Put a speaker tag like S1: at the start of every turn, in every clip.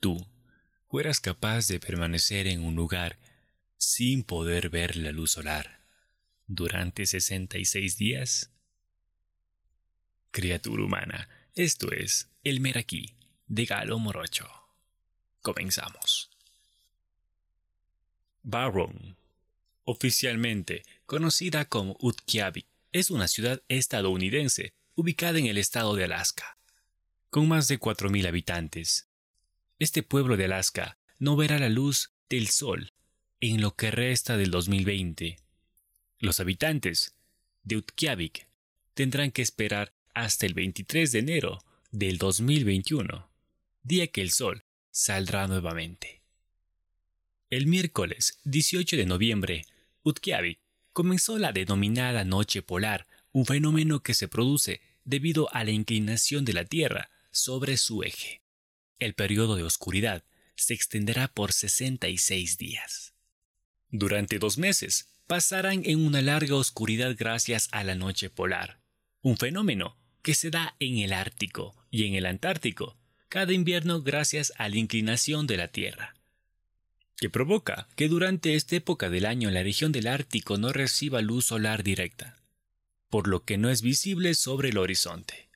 S1: tú fueras capaz de permanecer en un lugar sin poder ver la luz solar durante 66 días? Criatura humana, esto es El Meraquí de Galo Morocho. Comenzamos. Barron, oficialmente conocida como Utqiagvik, es una ciudad estadounidense ubicada en el estado de Alaska, con más de 4.000 habitantes. Este pueblo de Alaska no verá la luz del sol en lo que resta del 2020. Los habitantes de Utqiagvik tendrán que esperar hasta el 23 de enero del 2021, día que el sol saldrá nuevamente. El miércoles 18 de noviembre, Utqiagvik comenzó la denominada noche polar, un fenómeno que se produce debido a la inclinación de la Tierra sobre su eje. El periodo de oscuridad se extenderá por 66 días. Durante dos meses pasarán en una larga oscuridad gracias a la noche polar, un fenómeno que se da en el Ártico y en el Antártico cada invierno gracias a la inclinación de la Tierra, que provoca que durante esta época del año la región del Ártico no reciba luz solar directa, por lo que no es visible sobre el horizonte.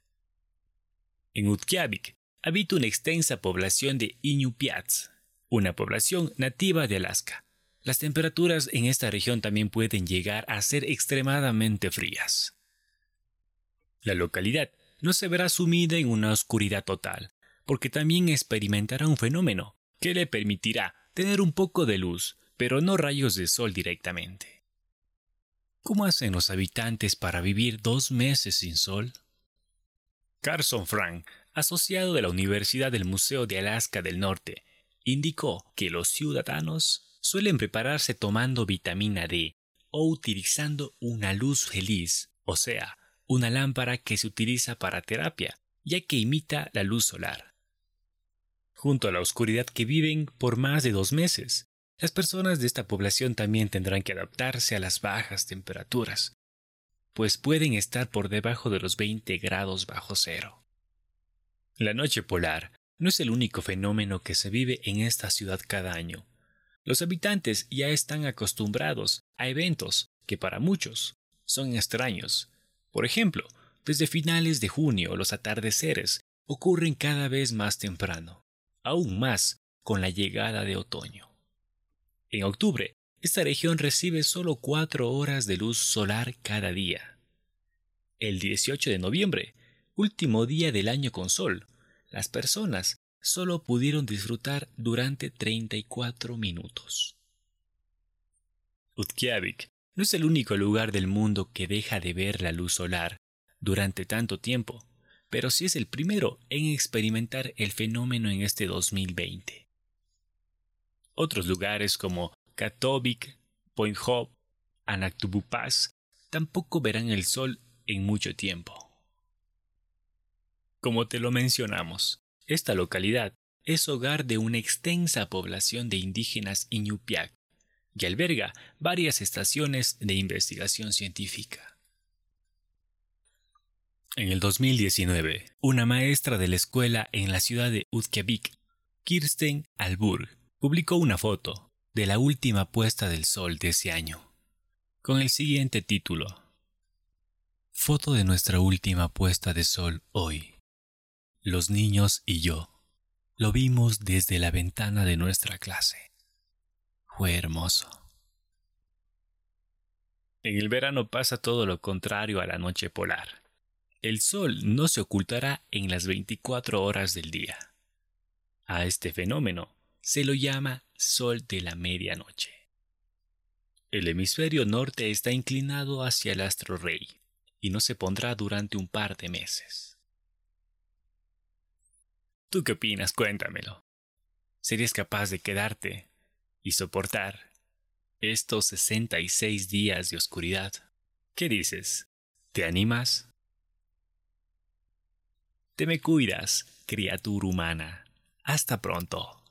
S1: En Utqiagvik habita una extensa población de Iñupiats, una población nativa de Alaska. Las temperaturas en esta región también pueden llegar a ser extremadamente frías. La localidad no se verá sumida en una oscuridad total, porque también experimentará un fenómeno que le permitirá tener un poco de luz, pero no rayos de sol directamente. ¿Cómo hacen los habitantes para vivir dos meses sin sol? Carson Frank, asociado de la Universidad del Museo de Alaska del Norte, indicó que los ciudadanos suelen prepararse tomando vitamina D o utilizando una luz feliz, o sea, una lámpara que se utiliza para terapia, ya que imita la luz solar. Junto a la oscuridad que viven por más de dos meses, las personas de esta población también tendrán que adaptarse a las bajas temperaturas, pues pueden estar por debajo de los 20 grados bajo cero. La noche polar no es el único fenómeno que se vive en esta ciudad cada año. Los habitantes ya están acostumbrados a eventos que para muchos son extraños. Por ejemplo, desde finales de junio los atardeceres ocurren cada vez más temprano, aún más con la llegada de otoño. En octubre, esta región recibe solo cuatro horas de luz solar cada día. El 18 de noviembre, último día del año con sol, las personas solo pudieron disfrutar durante 34 minutos. Utqiagvik no es el único lugar del mundo que deja de ver la luz solar durante tanto tiempo, pero sí es el primero en experimentar el fenómeno en este 2020. Otros lugares como Katovik, Point Hope, tampoco verán el sol en mucho tiempo. Como te lo mencionamos, esta localidad es hogar de una extensa población de indígenas Iñupiaq y alberga varias estaciones de investigación científica. En el 2019, una maestra de la escuela en la ciudad de Utqiagvik, Kirsten Alburg, publicó una foto de la última puesta del sol de ese año, con el siguiente título. Foto de nuestra última puesta de sol hoy. Los niños y yo lo vimos desde la ventana de nuestra clase. Fue hermoso. En el verano pasa todo lo contrario a la noche polar. El sol no se ocultará en las 24 horas del día. A este fenómeno se lo llama Sol de la medianoche. El hemisferio norte está inclinado hacia el astro rey y no se pondrá durante un par de meses. ¿Tú qué opinas? Cuéntamelo. ¿Serías capaz de quedarte y soportar estos 66 días de oscuridad? ¿Qué dices? ¿Te animas? Te me cuidas, criatura humana. Hasta pronto.